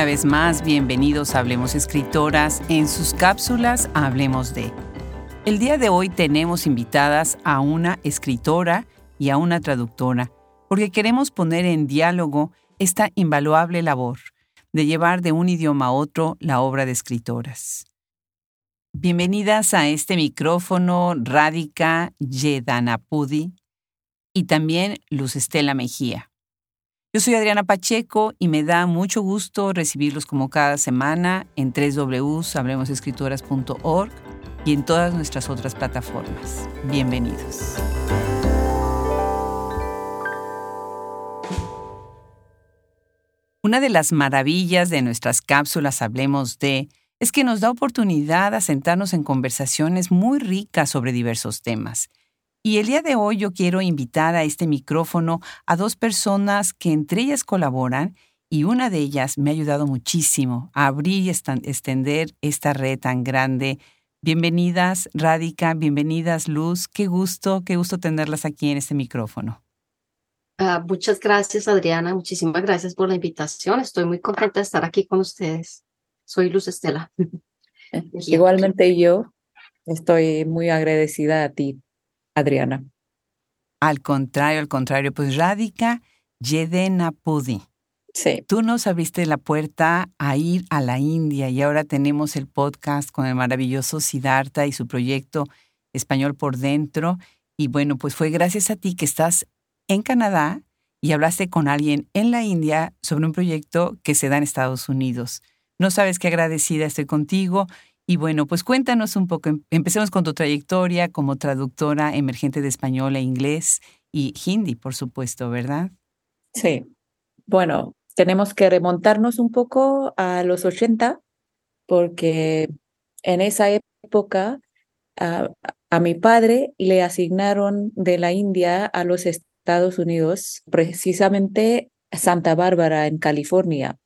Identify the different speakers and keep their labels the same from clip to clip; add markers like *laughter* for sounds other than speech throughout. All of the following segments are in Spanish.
Speaker 1: Una vez más, bienvenidos a Hablemos Escritoras. En sus cápsulas Hablemos de. El día de hoy tenemos invitadas a una escritora y a una traductora, porque queremos poner en diálogo esta invaluable labor de llevar de un idioma a otro la obra de escritoras. Bienvenidas a este micrófono Rádica Yedanapudi y también Luz Estela Mejía. Yo soy Adriana Pacheco y me da mucho gusto recibirlos como cada semana en www.hablemosescritoras.org y en todas nuestras otras plataformas. Bienvenidos. Una de las maravillas de nuestras cápsulas Hablemos de es que nos da oportunidad a sentarnos en conversaciones muy ricas sobre diversos temas y el día de hoy yo quiero invitar a este micrófono a dos personas que entre ellas colaboran y una de ellas me ha ayudado muchísimo a abrir y extender esta red tan grande. Bienvenidas, Rádica, bienvenidas, Luz. Qué gusto, qué gusto tenerlas aquí en este micrófono.
Speaker 2: Uh, muchas gracias, Adriana. Muchísimas gracias por la invitación. Estoy muy contenta de estar aquí con ustedes. Soy Luz Estela. *laughs*
Speaker 3: Igualmente yo estoy muy agradecida a ti Adriana.
Speaker 1: Al contrario, al contrario, pues Radica Yedena Pudi.
Speaker 3: Sí.
Speaker 1: Tú nos abriste la puerta a ir a la India y ahora tenemos el podcast con el maravilloso Siddhartha y su proyecto Español por Dentro. Y bueno, pues fue gracias a ti que estás en Canadá y hablaste con alguien en la India sobre un proyecto que se da en Estados Unidos. No sabes qué agradecida estoy contigo y bueno, pues cuéntanos un poco, em, empecemos con tu trayectoria como traductora emergente de español e inglés y hindi, por supuesto, ¿verdad?
Speaker 3: Sí. Bueno, tenemos que remontarnos un poco a los 80, porque en esa época a, a mi padre le asignaron de la India a los Estados Unidos, precisamente Santa Bárbara, en California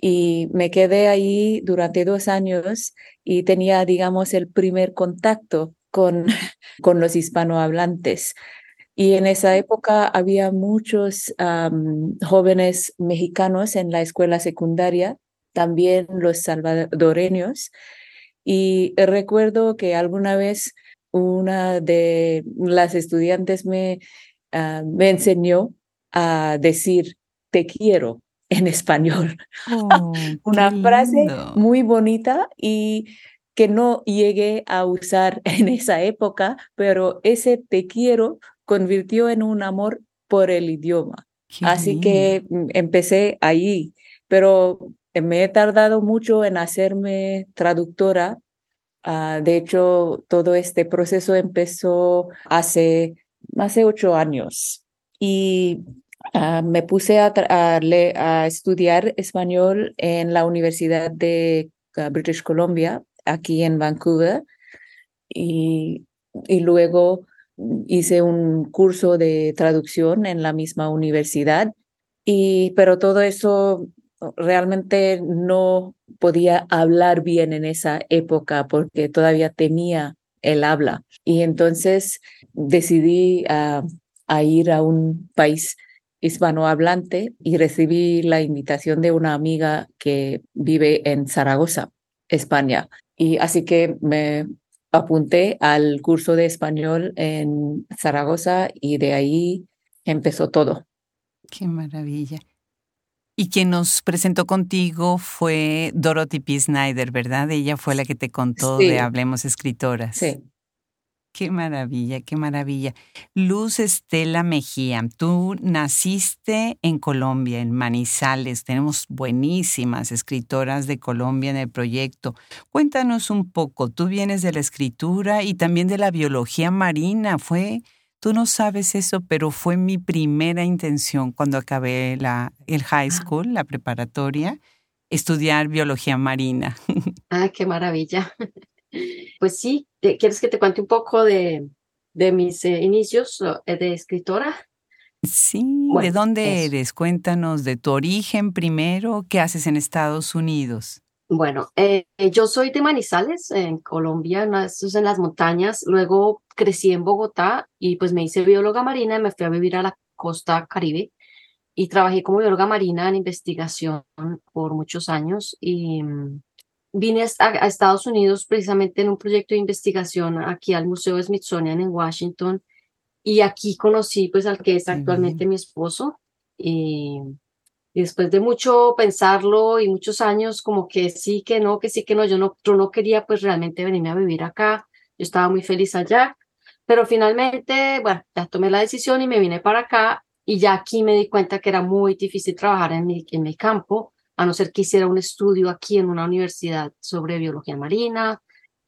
Speaker 3: y me quedé ahí durante dos años y tenía, digamos, el primer contacto con, *laughs* con los hispanohablantes. Y en esa época había muchos jóvenes mexicanos en la escuela secundaria, también los salvadoreños. Y recuerdo que alguna vez una de las estudiantes me, ah, me enseñó a decir te quiero en español.
Speaker 1: Oh, *laughs*
Speaker 3: Una frase muy bonita y que no llegué a usar *laughs* en esa época, pero ese te quiero convirtió en un amor por el idioma. Así que mm, empecé ahí, pero me he tardado mucho en hacerme traductora. Ah, de hecho, todo este proceso empezó hace, hace ocho años. Y Ah, me puse a, estudiar español en la Universidad de ah, British Columbia, aquí en Vancouver, y, luego hice un curso de traducción en la misma universidad, y, pero todo eso realmente no podía hablar bien en esa época porque todavía tenía el habla. Y entonces decidí ah, ir a un país hispanohablante y recibí la invitación de una amiga que vive en Zaragoza, España. Y así que me apunté al curso de español en Zaragoza y de ahí empezó todo.
Speaker 1: Qué maravilla. Y quien nos presentó contigo fue Dorothy P. Snyder, ¿verdad? Ella fue la que te contó de Hablemos Escritoras.
Speaker 3: Sí.
Speaker 1: Qué maravilla, qué maravilla. Luz Estela Mejía, tú naciste en Colombia, en Manizales. Tenemos buenísimas escritoras de Colombia en el proyecto. Cuéntanos un poco, tú vienes de la escritura y también de la biología marina. Fue, tú no sabes eso, pero fue mi primera intención cuando acabé la, el high ah. school, la preparatoria, estudiar biología marina. *laughs*
Speaker 2: Ah, qué maravilla. Pues sí, ¿quieres que te cuente un poco de, de mis eh, inicios eh, de escritora?
Speaker 1: Sí, ¿de dónde eres? Cuéntanos de tu origen primero, ¿qué haces en Estados Unidos?
Speaker 2: Bueno, eh, yo soy de Manizales, en Colombia, en las montañas. Luego crecí en Bogotá y pues me hice bióloga marina y me fui a vivir a la costa caribe. y trabajé como bióloga marina en investigación por muchos años y mm, vine a, a, Estados Unidos precisamente en un proyecto de investigación aquí al Museo Smithsonian en Washington y aquí conocí pues al que es actualmente mi esposo y, después de mucho pensarlo y muchos años como que sí, que no, que sí, que no, yo no, yo no quería pues realmente venirme a vivir acá, yo estaba muy feliz allá, pero finalmente, bueno, ya tomé la decisión y me vine para acá y ya aquí me di cuenta que era muy difícil trabajar en mi, en mi campo, a no ser que hiciera un estudio aquí en una universidad sobre biología marina,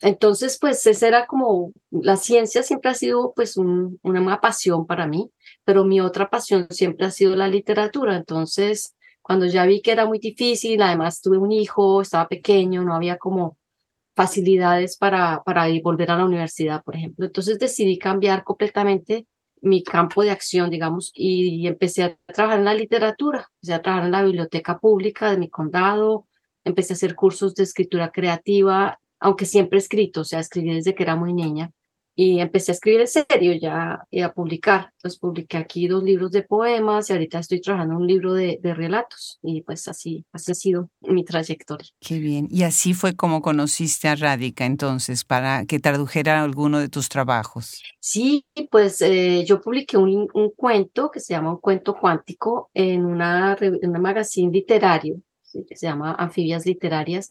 Speaker 2: entonces, pues esa era como, la ciencia siempre ha sido pues un, una pasión para mí, pero mi otra pasión siempre ha sido la literatura. Entonces, cuando ya vi que era muy difícil, además tuve un hijo, estaba pequeño, no había como facilidades para, para volver a la universidad, por ejemplo. Entonces decidí cambiar completamente mi campo de acción, digamos, y, empecé a trabajar en la literatura, empecé a trabajar en la biblioteca pública de mi condado, empecé a hacer cursos de escritura creativa aunque siempre escrito, o sea, escribí desde que era muy niña. Y empecé a escribir en serio ya y a publicar. Entonces publiqué aquí dos libros de poemas y ahorita estoy trabajando un libro de, de relatos. Y pues así, así ha sido mi trayectoria.
Speaker 1: Qué bien. Y así fue como conociste a Radica entonces, para que tradujera alguno de tus trabajos.
Speaker 2: Sí, pues eh, yo publiqué un, un, cuento que se llama Un cuento cuántico en una, en una magazine literario que se llama Anfibias Literarias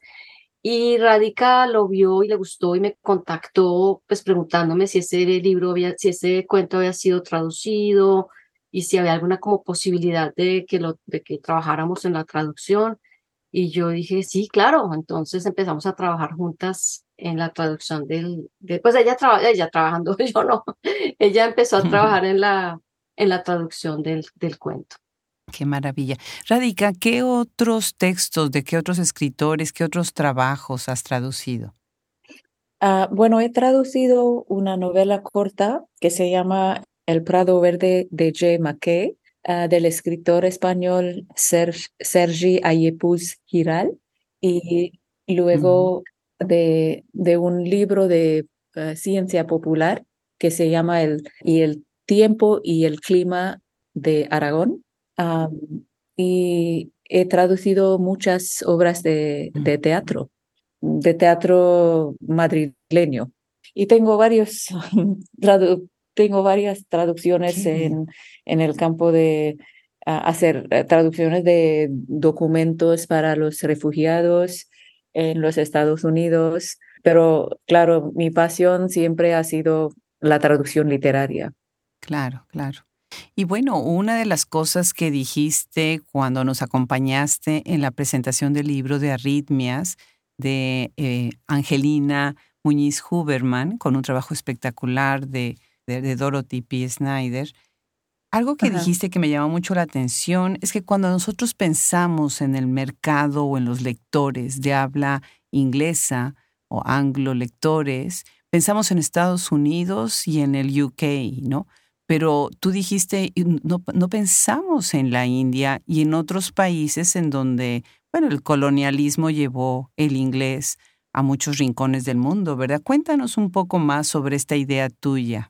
Speaker 2: y Radica lo vio y le gustó y me contactó, pues preguntándome si ese libro había, si ese cuento había sido traducido y si había alguna como posibilidad de que lo, de que trabajáramos en la traducción. Y yo dije, sí, claro. Entonces empezamos a trabajar juntas en la traducción del, de, pues ella, traba, ella trabajando, *laughs* yo no. ella empezó a trabajar en la, en la traducción del, del cuento.
Speaker 1: Qué maravilla. Radica, ¿qué otros textos, de qué otros escritores, qué otros trabajos has traducido?
Speaker 3: Uh, bueno, he traducido una novela corta que se llama El Prado Verde de J. McKay, uh, del escritor español Sergi, Sergi Ayepuz Giral, y luego de, de, un libro de uh, ciencia popular que se llama el, y el tiempo y el clima de Aragón y he traducido muchas obras de, de, teatro, de teatro madrileño. Y tengo varios, *laughs* tengo varias traducciones en, en el campo de hacer eh, traducciones de documentos para los refugiados en los Estados Unidos. Pero claro, mi pasión siempre ha sido la traducción literaria.
Speaker 1: Claro, claro. Y bueno, una de las cosas que dijiste cuando nos acompañaste en la presentación del libro de arritmias de eh, Angelina Muñiz Huberman, con un trabajo espectacular de, de, Dorothy P. Snyder, algo que dijiste que me llamó mucho la atención es que cuando nosotros pensamos en el mercado o en los lectores de habla inglesa o anglo lectores, pensamos en Estados Unidos y en el UK, ¿no? Pero tú dijiste, no, pensamos en la India y en otros países en donde, bueno, el colonialismo llevó el inglés a muchos rincones del mundo, ¿verdad? Cuéntanos un poco más sobre esta idea tuya.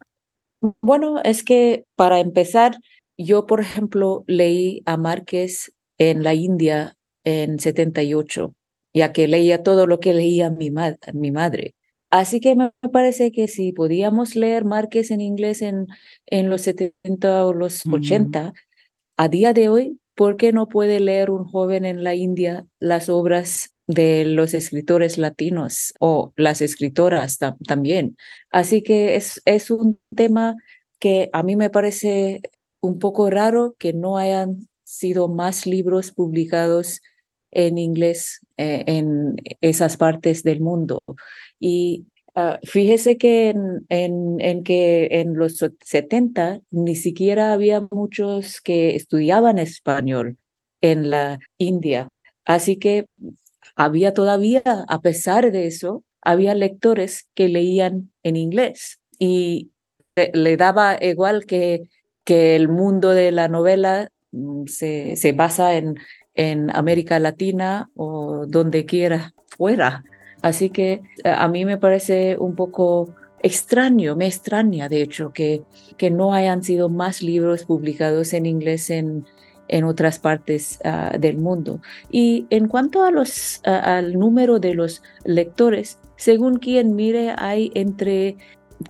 Speaker 3: Bueno, es que para empezar, yo, por ejemplo, leí a Márquez en la India en 78, ya que leía todo lo que leía mi, mi madre. Así que me parece que si podíamos leer Márquez en inglés en, en los 70 o los 80, a día de hoy, ¿por qué no puede leer un joven en la India las obras de los escritores latinos o las escritoras también? Así que es, es un tema que a mí me parece un poco raro que no hayan sido más libros publicados en inglés eh, en esas partes del mundo. Y uh, fíjese que en, en, que en los 70 ni siquiera había muchos que estudiaban español en la India. Así que había todavía, a pesar de eso, había lectores que leían en inglés y le daba igual que, que el mundo de la novela mm, se, se basa en, en América Latina o donde quiera fuera. Así que eh, a mí me parece un poco extraño, me extraña de hecho que, que no hayan sido más libros publicados en inglés en, en otras partes ah, del mundo. Y en cuanto a los, al número de los lectores, según quien mire, hay entre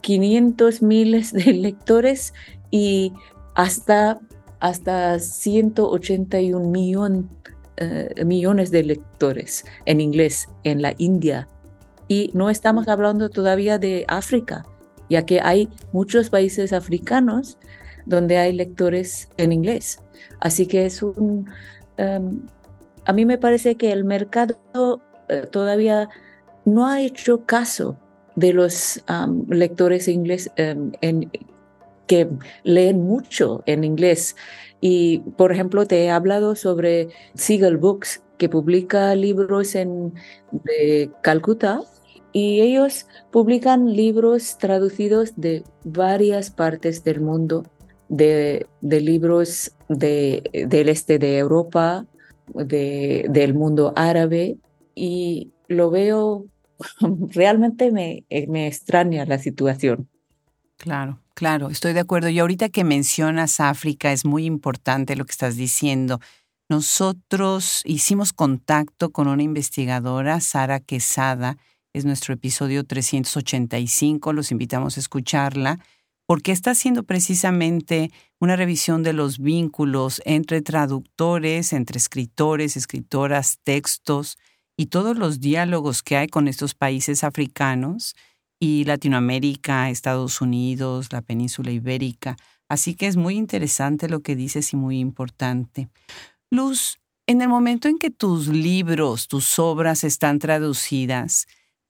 Speaker 3: 500 miles de lectores y hasta, hasta 181 millón, eh, millones de lectores en inglés en la India. Y no estamos hablando todavía de África, ya que hay muchos países africanos donde hay lectores en inglés. Así que es un... Em, a mí me parece que el mercado eh, todavía no ha hecho caso de los lectores inglés em, que leen mucho en inglés. Y, por ejemplo, te he hablado sobre Siegel Books, que publica libros en, de Calcuta, y ellos publican libros traducidos de varias partes del mundo de, libros de, del este de Europa, de, del mundo árabe, y lo veo, *laughs* realmente me, me extraña la situación.
Speaker 1: Claro, claro, estoy de acuerdo. Y ahorita que mencionas África, es muy importante lo que estás diciendo. Nosotros hicimos contacto con una investigadora, Sara Quesada, es nuestro episodio 385, los invitamos a escucharla porque está haciendo precisamente una revisión de los vínculos entre traductores, entre escritores, escritoras, textos y todos los diálogos que hay con estos países africanos y Latinoamérica, Estados Unidos, la península ibérica. Así que es muy interesante lo que dices y muy importante. Luz, en el momento en que tus libros, tus obras están traducidas,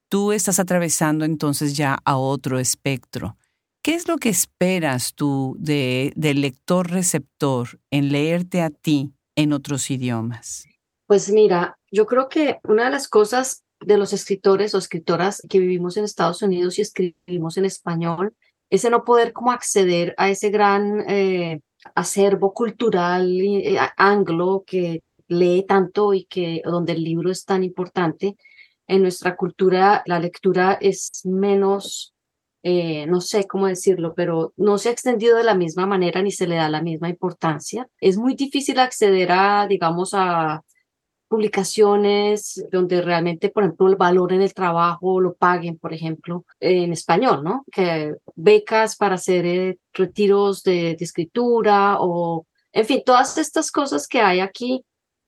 Speaker 1: tú estás atravesando entonces ya a otro espectro. ¿Qué es lo que esperas tú de, del lector-receptor en leerte a ti en otros idiomas?
Speaker 2: Pues mira, yo creo que una de las cosas de los escritores o escritoras que vivimos en Estados Unidos y escribimos en español es el no poder como acceder a ese gran eh, acervo cultural eh, anglo que lee tanto y que donde el libro es tan importante. En nuestra cultura la lectura es menos eh, no sé cómo decirlo, pero no se ha extendido de la misma manera ni se le da la misma importancia. Es muy difícil acceder a, digamos, a publicaciones donde realmente, por ejemplo, el valor en el trabajo lo paguen, por ejemplo, en español, ¿no? Que becas para hacer eh, retiros de, de escritura o, en fin, todas estas cosas que hay aquí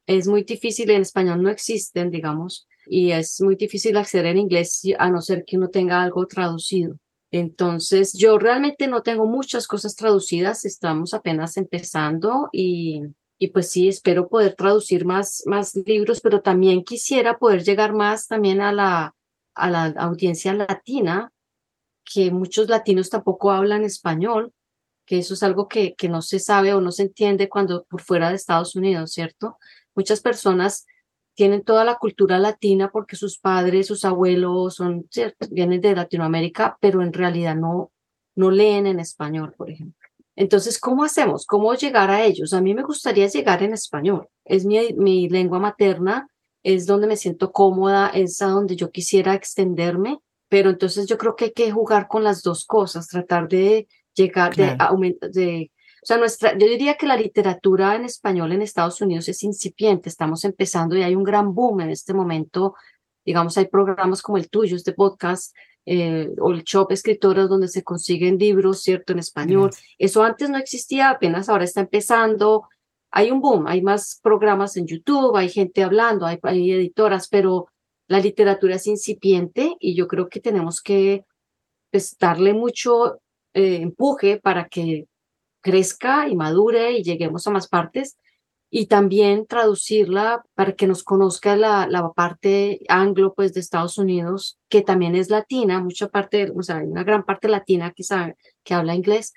Speaker 2: es muy difícil, en español no existen, digamos, y es muy difícil acceder en inglés a no ser que uno tenga algo traducido. Entonces, yo realmente no tengo muchas cosas traducidas, estamos apenas empezando y, y pues sí, espero poder traducir más, más libros, pero también quisiera poder llegar más también a la, a la audiencia latina, que muchos latinos tampoco hablan español, que eso es algo que, que no se sabe o no se entiende cuando por fuera de Estados Unidos, ¿cierto? Muchas personas tienen toda la cultura latina porque sus padres, sus abuelos son, vienen de Latinoamérica, pero en realidad no, no leen en español, por ejemplo. Entonces, ¿cómo hacemos? ¿Cómo llegar a ellos? A mí me gustaría llegar en español. Es mi, mi lengua materna, es donde me siento cómoda, es a donde yo quisiera extenderme, pero entonces yo creo que hay que jugar con las dos cosas, tratar de llegar, de, de o sea, nuestra, yo diría que la literatura en español en Estados Unidos es incipiente, estamos empezando y hay un gran boom en este momento. Digamos, hay programas como el tuyo, este podcast, eh, o el Shop Escritoras, donde se consiguen libros, ¿cierto?, en español. Eso antes no existía, apenas ahora está empezando. Hay un boom, hay más programas en YouTube, hay gente hablando, hay, editoras, pero la literatura es incipiente y yo creo que tenemos que pues, darle mucho eh, empuje para que crezca y madure y lleguemos a más partes y también traducirla para que nos conozca la, la parte anglo pues de Estados Unidos que también es latina mucha parte o sea hay una gran parte latina que sabe que habla inglés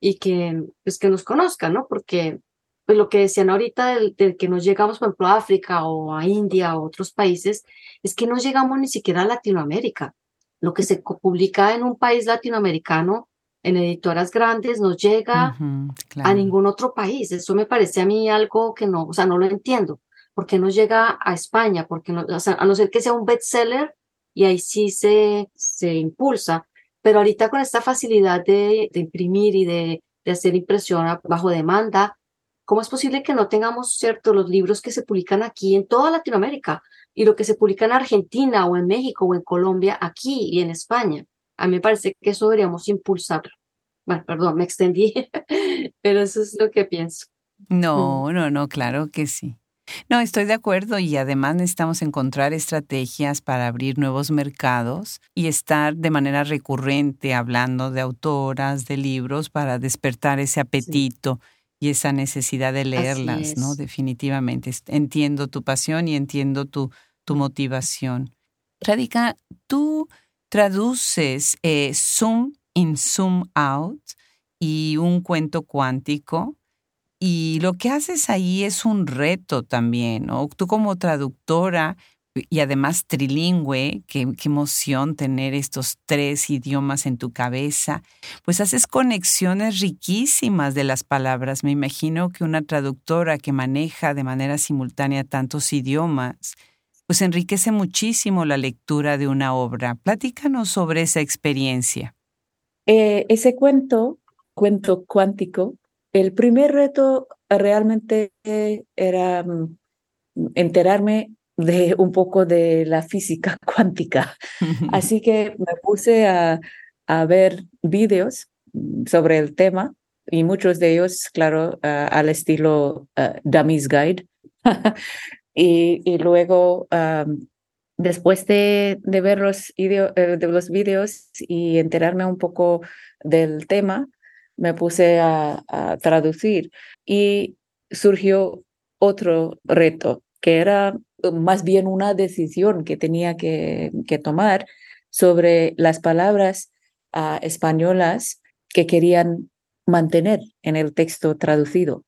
Speaker 2: y que pues que nos conozca no porque pues lo que decían ahorita del, que nos llegamos por ejemplo a África o a India o otros países es que no llegamos ni siquiera a Latinoamérica. Lo que se publica en un país latinoamericano en editoras grandes no llega a ningún otro país. Eso me parece a mí algo que no, o sea, no lo entiendo. ¿Por qué no llega a España? Porque no, o sea, a no ser que sea un bestseller y ahí sí se, se impulsa. Pero ahorita con esta facilidad de, de imprimir y de, de hacer impresión bajo demanda, ¿Cómo es posible que no tengamos, cierto, los libros que se publican aquí en toda Latinoamérica y lo que se publica en Argentina o en México o en Colombia aquí y en España? A mí me parece que eso deberíamos impulsarlo. Bueno, perdón, me extendí, *laughs* pero eso es lo que pienso.
Speaker 1: No, mm. no, no, claro que sí. No, estoy de acuerdo y además necesitamos encontrar estrategias para abrir nuevos mercados y estar de manera recurrente hablando de autoras, de libros para despertar ese apetito y esa necesidad de leerlas, ¿no? Definitivamente. Entiendo tu pasión y entiendo tu, tu motivación. Radica, tú traduces eh, Zoom in, Zoom out y un cuento cuántico y lo que haces ahí es un reto también, ¿no? Tú como traductora y además trilingüe, qué, emoción tener estos tres idiomas en tu cabeza, pues haces conexiones riquísimas de las palabras. Me imagino que una traductora que maneja de manera simultánea tantos idiomas, pues enriquece muchísimo la lectura de una obra. Platícanos sobre esa experiencia.
Speaker 3: Eh, ese cuento, cuento cuántico, el primer reto realmente era mm, enterarme de un poco de la física *laughs* cuántica. *laughs* Así que me puse a, ver vídeos mm, sobre el tema y muchos de ellos, claro, al estilo uh, Dummy's Guide. *laughs* y, luego, después de, ver los, eh, de los vídeos y enterarme un poco del tema, me puse a, traducir y surgió otro reto, que era más bien una decisión que tenía que, tomar sobre las palabras ah, españolas que querían mantener en el texto traducido.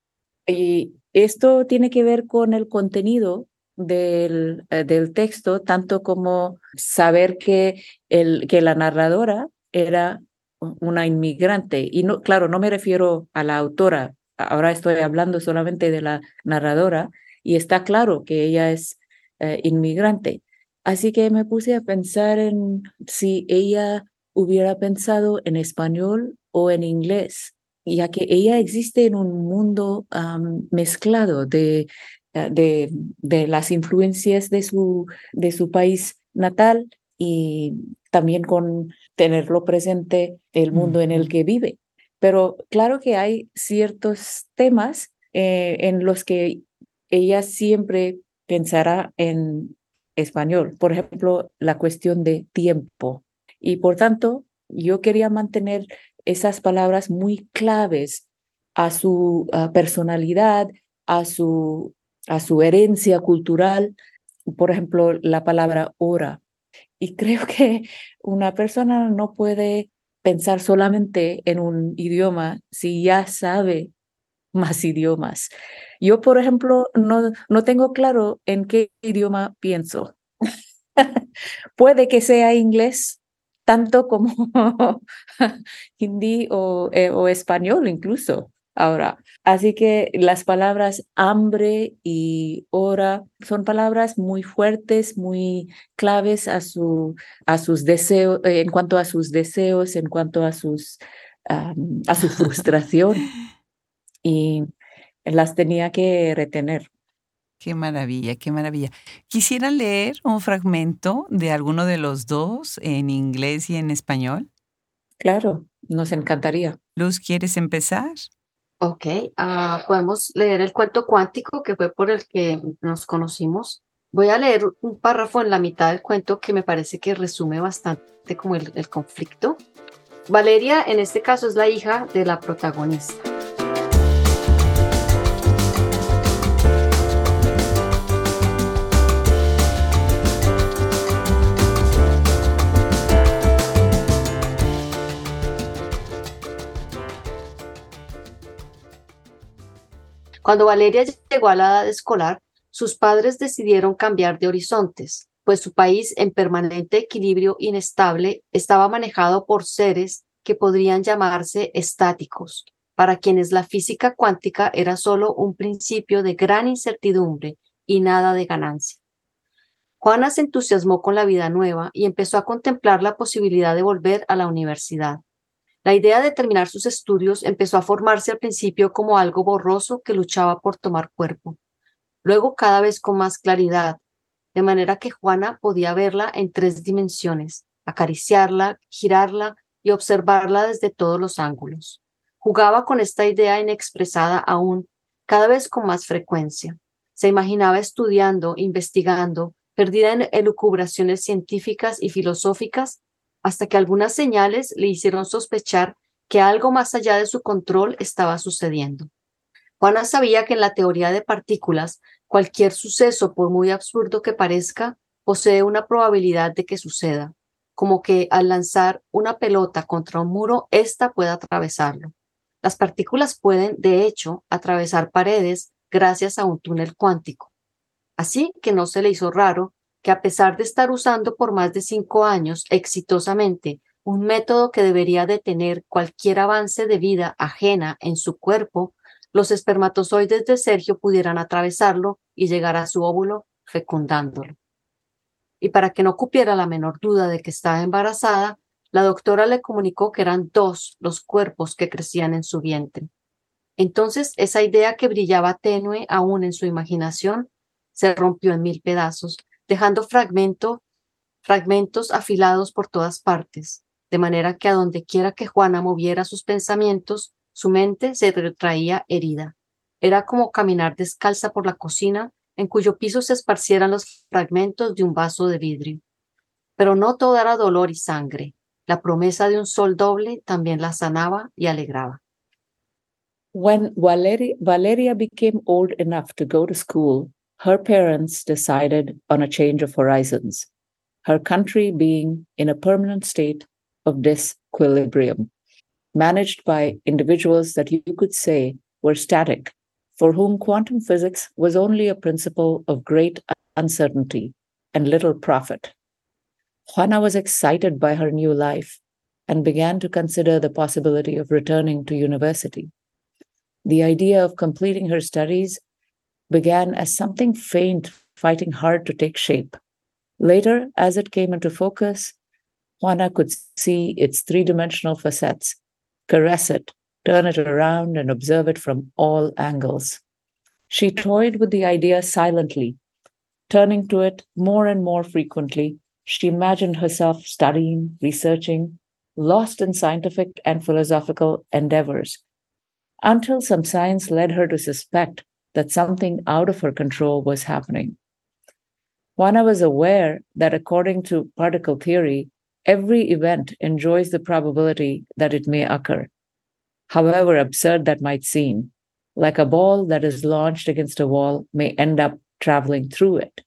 Speaker 3: Y esto tiene que ver con el contenido del, eh, del texto, tanto como saber que, el, que la narradora era una inmigrante. Y no, claro, no me refiero a la autora, ahora estoy hablando solamente de la narradora y está claro que ella es eh, inmigrante. Así que me puse a pensar en si ella hubiera pensado en español o en inglés, ya que ella existe en un mundo mezclado de, eh, de, de, las influencias de su, de su país natal y también con tenerlo presente el mundo en el que vive. Pero claro que hay ciertos temas eh, en los que ella siempre pensará en español. Por ejemplo, la cuestión de tiempo. Y por tanto, yo quería mantener esas palabras muy claves a su personalidad, a su, a su herencia cultural. Por ejemplo, la palabra hora. Y creo que una persona no puede pensar solamente en un idioma si ya sabe más idiomas. Yo, por ejemplo, no, no tengo claro en qué idioma pienso. *laughs* Puede que sea inglés, tanto como *laughs* hindi o, eh, o español incluso ahora. Así que las palabras hambre y hora son palabras muy fuertes, muy claves a, su, a sus deseos, eh, en cuanto a sus deseos, en cuanto a, sus, a su *laughs* frustración. y las tenía que retener.
Speaker 1: Qué maravilla, qué maravilla. Quisiera leer un fragmento de alguno de los dos en inglés y en español.
Speaker 3: Claro, nos encantaría.
Speaker 1: Luz, ¿quieres empezar?
Speaker 2: Ok, ah, podemos leer el cuento cuántico que fue por el que nos conocimos. Voy a leer un párrafo en la mitad del cuento que me parece que resume bastante como el conflicto. Valeria, en este caso, es la hija de la protagonista. Cuando Valeria llegó a la edad escolar, sus padres decidieron cambiar de horizontes, pues su país en permanente equilibrio inestable estaba manejado por seres que podrían llamarse estáticos, para quienes la física cuántica era solo un principio de gran incertidumbre y nada de ganancia. Juana se entusiasmó con la vida nueva y empezó a contemplar la posibilidad de volver a la universidad. La idea de terminar sus estudios empezó a formarse al principio como algo borroso que luchaba por tomar cuerpo, luego cada vez con más claridad, de manera que Juana podía verla en tres dimensiones, acariciarla, girarla y observarla desde todos los ángulos. Jugaba con esta idea inexpresada aún cada vez con más frecuencia. Se imaginaba estudiando, investigando, perdida en elucubraciones científicas y filosóficas, hasta que algunas señales le hicieron sospechar que algo más allá de su control estaba sucediendo. Juana sabía que en la teoría de partículas, cualquier suceso, por muy absurdo que parezca, posee una probabilidad de que suceda, como que al lanzar una pelota contra un muro, ésta pueda atravesarlo. Las partículas pueden, de hecho, atravesar paredes gracias a un túnel cuántico. Así que no se le hizo raro que a pesar de estar usando por más de cinco años exitosamente un método que debería detener cualquier avance de vida ajena en su cuerpo, los espermatozoides de Sergio pudieran atravesarlo y llegar a su óvulo fecundándolo. Y para que no cupiera la menor duda de que estaba embarazada, la doctora le comunicó que eran dos los cuerpos que crecían en su vientre. Entonces esa idea que brillaba tenue aún en su imaginación se rompió en mil pedazos dejando fragmento, fragmentos afilados por todas partes, de manera que a donde quiera que Juana moviera sus pensamientos, su mente se retraía herida. Era como caminar descalza por la cocina, en cuyo piso se esparcieran los fragmentos de un vaso de vidrio. Pero no todo era dolor y sangre. La promesa de un sol doble también la sanaba y alegraba.
Speaker 3: When Valeria became old enough to go to school, her parents decided on a change of horizons, her country being in a permanent state of disequilibrium, managed by individuals that you could say were static, for whom quantum physics was only a principle of great uncertainty and little profit. Juana was excited by her new life and began to consider the possibility of returning to university. The idea of completing her studies began as something faint, fighting hard to take shape. Later, as it came into focus, Juana could see its three dimensional facets, caress it, turn it around, and observe it from all angles. She toyed with the idea silently, turning to it more and more frequently. She imagined herself studying, researching, lost in scientific and philosophical endeavors, until some signs led her to suspect that something out of her control was happening. Juana was aware that according to particle theory, every event enjoys the probability that it may occur, however absurd that might seem, like a ball that is launched against a wall may end up traveling through it.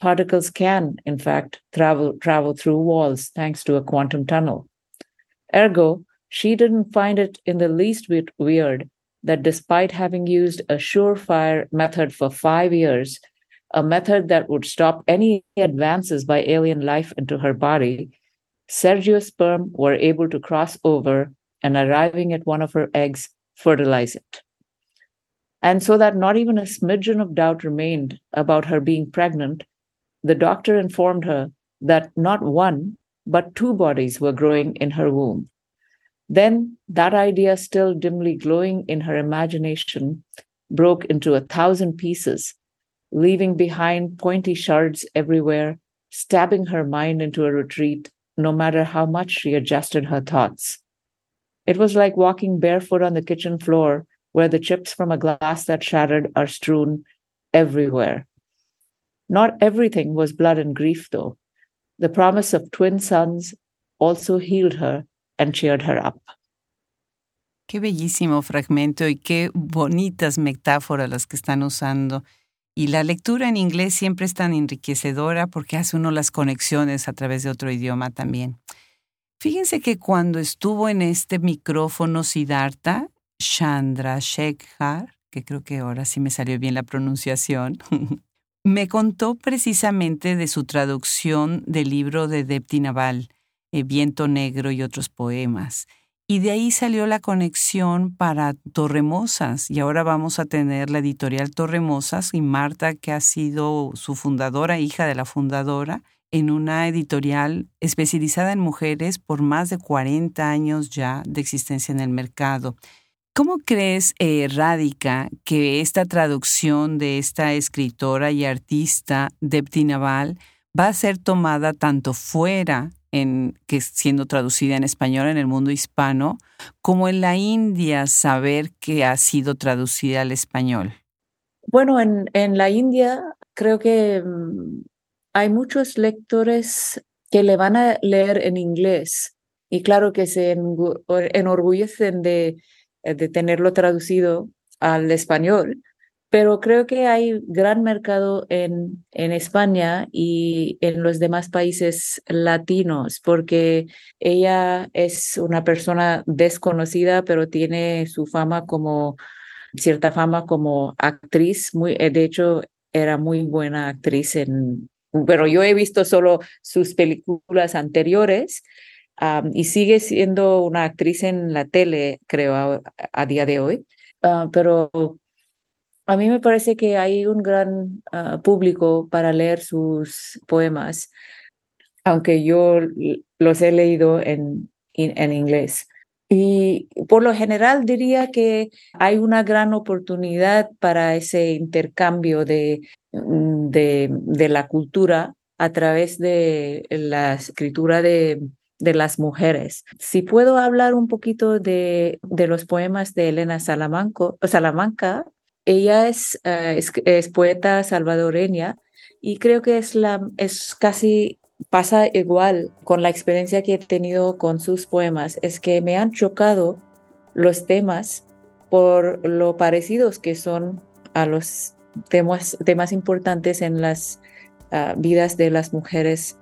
Speaker 3: Particles can, in fact, travel, travel through walls thanks to a quantum tunnel. Ergo, she didn't find it in the least bit weird that despite having used a surefire method for five years, a method that would stop any advances by alien life into her body, Sergio's sperm were able to cross over and arriving at one of her eggs, fertilize it. And so that not even a smidgen of doubt remained about her being pregnant, the doctor informed her that not one, but two bodies were growing in her womb. Then that idea, still dimly glowing in her imagination, broke into a thousand pieces, leaving behind pointy shards everywhere, stabbing her mind into a retreat, no matter how much she adjusted her thoughts. It was like walking barefoot on the kitchen floor, where the chips from a glass that shattered are strewn everywhere. Not everything was blood and grief, though. The promise of twin sons also healed her
Speaker 1: Qué bellísimo fragmento y qué bonitas metáforas las que están usando. Y la lectura en inglés siempre es tan enriquecedora porque hace uno las conexiones a través de otro idioma también. Fíjense que cuando estuvo en este micrófono Siddhartha, Chandra Shekhar, que creo que ahora sí me salió bien la pronunciación, *laughs* me contó precisamente de su traducción del libro de Depti Naval, eh, Viento Negro y otros poemas. Y de ahí salió la conexión para Torremosas. Y ahora vamos a tener la editorial Torremosas y Marta, que ha sido su fundadora, hija de la fundadora, en una editorial especializada en mujeres por más de 40 años ya de existencia en el mercado. ¿Cómo crees, eh, Radica, que esta traducción de esta escritora y artista, Depti Naval, va a ser tomada tanto fuera, en, que siendo traducida en español en el mundo hispano, como en la India saber que ha sido traducida al español?
Speaker 3: Bueno, en, en la India creo que mm, hay muchos lectores que le van a leer en inglés y claro que se enorgullecen de de tenerlo traducido al español, pero creo que hay gran mercado en, en España y en los demás países latinos, porque ella es una persona desconocida, pero tiene su fama como, cierta fama como actriz, muy, eh, de hecho era muy buena actriz en, pero yo he visto solo sus películas anteriores y sigue siendo una actriz en la tele, creo, a, día de hoy. Ah, pero a mí me parece que hay un gran ah, público para leer sus poemas, aunque yo los he leído en, inglés. Y por lo general diría que hay una gran oportunidad para ese intercambio de, de, la cultura a través de la escritura de, de las mujeres. Si puedo hablar un poquito de, los poemas de Elena Salamanca, Salamanca ella es, eh, es, poeta salvadoreña y creo que es, la, es casi pasa igual con la experiencia que he tenido con sus poemas, es que me han chocado los temas por lo parecidos que son a los temas, temas importantes en las ah, vidas de las mujeres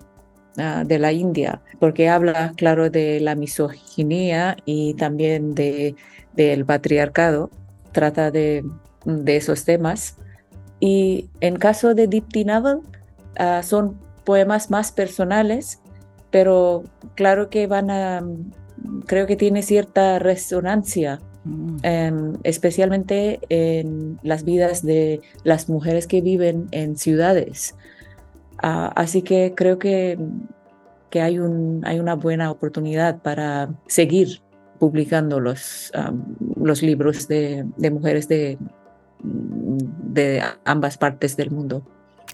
Speaker 3: Ah, de la India, porque habla, claro, de la misoginia y también de, del patriarcado, trata de, de, esos temas. Y en caso de Dipti Naval, ah, son poemas más personales, pero claro que van a, creo que tiene cierta resonancia mm. em, especialmente en las vidas de las mujeres que viven en ciudades. Ah, así que creo que, que hay, un, hay una buena oportunidad para seguir publicando los, los libros de, de mujeres de, de ambas partes del mundo.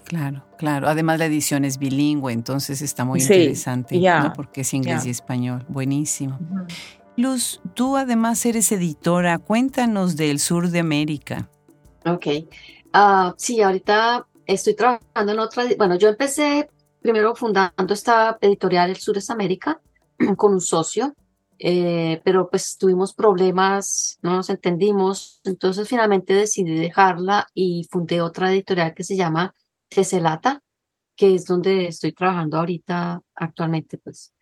Speaker 1: Claro, claro. Además la edición es bilingüe, entonces está muy interesante, porque es inglés y español. Buenísimo. Luz, tú además eres editora. Cuéntanos del sur de América.
Speaker 2: Ok. Ah, sí, ahorita estoy trabajando en otra, bueno, yo empecé primero fundando esta editorial El Sur es América *clears throat* con un socio, eh, pero pues tuvimos problemas, no nos entendimos, entonces finalmente decidí dejarla y fundé otra editorial que se llama Teselata, que es donde estoy trabajando ahorita actualmente, pues.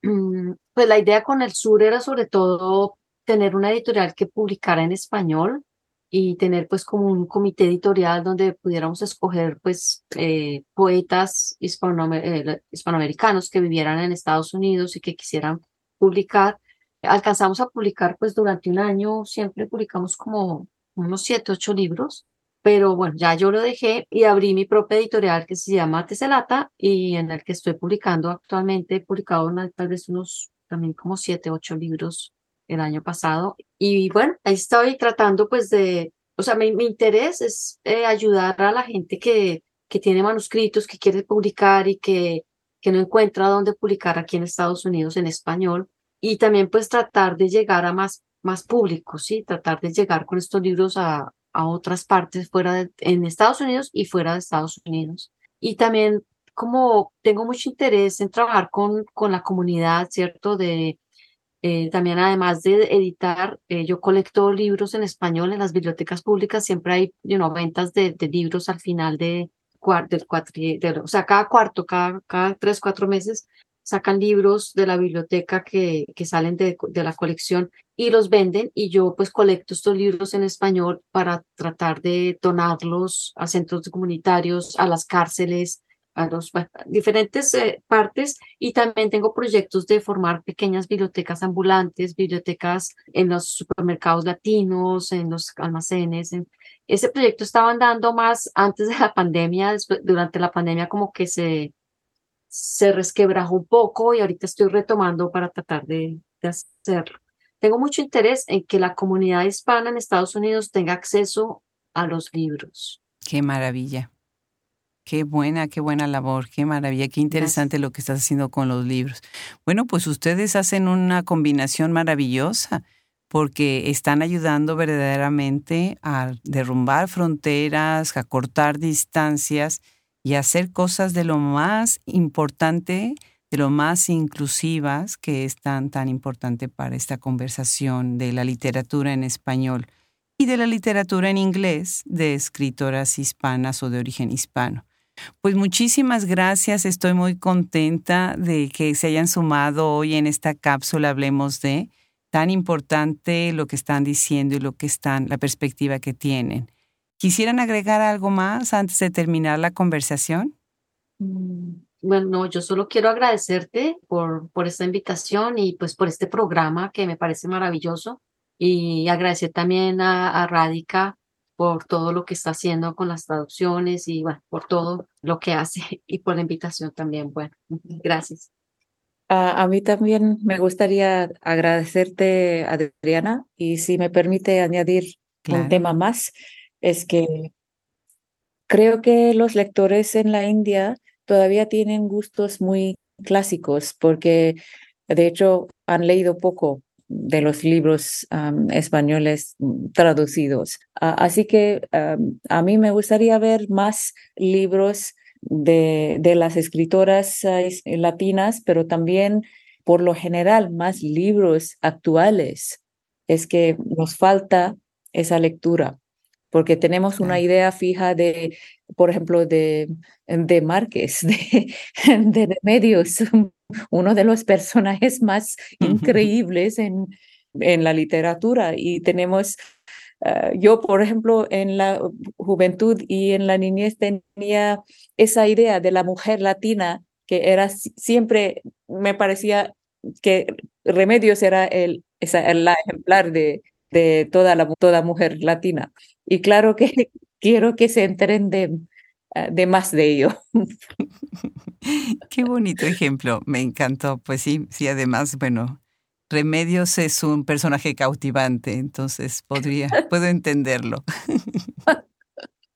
Speaker 2: Pues la idea con el sur era sobre todo tener una editorial que publicara en español, y tener pues como un comité editorial donde pudiéramos escoger pues eh, poetas eh, hispanoamericanos que vivieran en Estados Unidos y que quisieran publicar. Alcanzamos a publicar pues durante un año, siempre publicamos como unos siete, ocho libros, pero bueno, ya yo lo dejé y abrí mi propia editorial que se llama Teselata y en el que estoy publicando actualmente, he publicado tal vez unos también como siete, ocho libros el año pasado. Y bueno, ahí estoy tratando pues de, o sea, mi, mi interés es eh, ayudar a la gente que, que tiene manuscritos, que quiere publicar y que, que no encuentra dónde publicar aquí en Estados Unidos en español. Y también pues tratar de llegar a más, más público, ¿sí? Tratar de llegar con estos libros a, a otras partes fuera de, en Estados Unidos y fuera de Estados Unidos. Y también como tengo mucho interés en trabajar con, con la comunidad, ¿cierto? De, eh, también además de editar, eh, yo colecto libros en español en las bibliotecas públicas, siempre hay you know, ventas de, de, libros al final de, del cuatri, o sea, cada cuarto, cada, cada tres, cuatro meses sacan libros de la biblioteca que, que salen de, de, la colección y los venden y yo pues colecto estos libros en español para tratar de donarlos a centros comunitarios, a las cárceles, a los diferentes eh, partes y también tengo proyectos de formar pequeñas bibliotecas ambulantes, bibliotecas en los supermercados latinos, en los almacenes. En... Ese proyecto estaba andando más antes de la pandemia, después, durante la pandemia como que se, se resquebrajó un poco y ahorita estoy retomando para tratar de, de hacerlo. Tengo mucho interés en que la comunidad hispana en Estados Unidos tenga acceso a los libros.
Speaker 1: Qué maravilla. Qué buena, qué buena labor, qué maravilla, qué interesante lo que estás haciendo con los libros. Bueno, pues ustedes hacen una combinación maravillosa porque están ayudando verdaderamente a derrumbar fronteras, a cortar distancias y a hacer cosas de lo más importante, de lo más inclusivas que es tan, tan importante para esta conversación de la literatura en español y de la literatura en inglés de escritoras hispanas o de origen hispano. Pues muchísimas gracias, estoy muy contenta de que se hayan sumado hoy en esta cápsula Hablemos de tan importante lo que están diciendo y lo que están, la perspectiva que tienen. ¿Quisieran agregar algo más antes de terminar la conversación?
Speaker 2: Mm, bueno, yo solo quiero agradecerte por, por esta invitación y pues por este programa que me parece maravilloso y agradecer también a Radica por todo lo que está haciendo con las traducciones y bueno, por todo lo que hace *laughs* y por la invitación también. Bueno, gracias.
Speaker 3: A, mí también me gustaría agradecerte, Adriana, y si me permite añadir un tema más, es que creo que los lectores en la India todavía tienen gustos muy clásicos, porque de hecho han leído poco de los libros españoles mm, traducidos. así que a mí me gustaría ver más libros de, de las escritoras latinas, pero también por lo general más libros actuales. Es que nos falta esa lectura porque tenemos una idea fija de, por ejemplo, de, de Márquez, *laughs* de, de Remedios, uno de los personajes más *laughs* increíbles en, en la literatura. Y tenemos, ah, yo, por ejemplo, en la juventud y en la niñez tenía esa idea de la mujer latina que era siempre, me parecía que Remedios era el, esa, la ejemplar de, de toda, la, toda mujer latina. Y claro que *laughs* quiero que se enteren de, ah, de más de ello. *laughs* *laughs*
Speaker 1: Qué bonito ejemplo, me encantó. Pues sí, sí, además, bueno, Remedios es un personaje cautivante, entonces podría, *laughs* puedo entenderlo.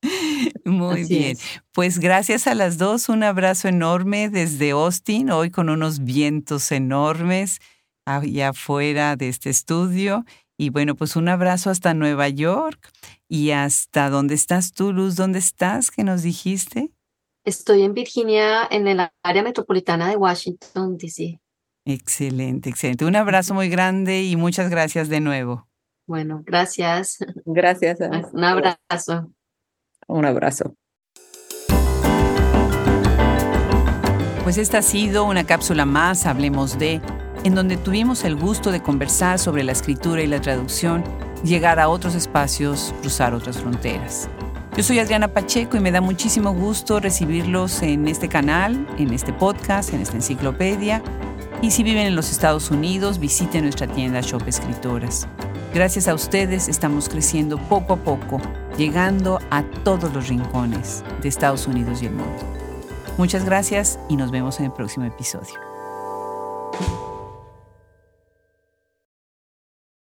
Speaker 1: *laughs* Muy bien. Pues gracias a las dos, un abrazo enorme desde Austin, hoy con unos vientos enormes allá afuera de este estudio. Y bueno, pues un abrazo hasta Nueva York y hasta dónde estás tú, Luz, ¿dónde estás? ¿Qué nos dijiste?
Speaker 2: Estoy en Virginia, en el área metropolitana de Washington, D.C.
Speaker 1: Excelente, excelente. Un abrazo muy grande y muchas gracias de nuevo.
Speaker 2: Bueno, gracias.
Speaker 3: Gracias.
Speaker 2: Un abrazo.
Speaker 3: Un abrazo.
Speaker 1: Pues esta ha sido una cápsula más, hablemos de, en donde tuvimos el gusto de conversar sobre la escritura y la traducción, llegar a otros espacios, cruzar otras fronteras. Yo soy Adriana Pacheco y me da muchísimo gusto recibirlos en este canal, en este podcast, en esta enciclopedia. Y si viven en los Estados Unidos, visiten nuestra tienda Shop Escritoras. Gracias a ustedes estamos creciendo poco a poco, llegando a todos los rincones de Estados Unidos y el mundo. Muchas gracias y nos vemos en el próximo episodio.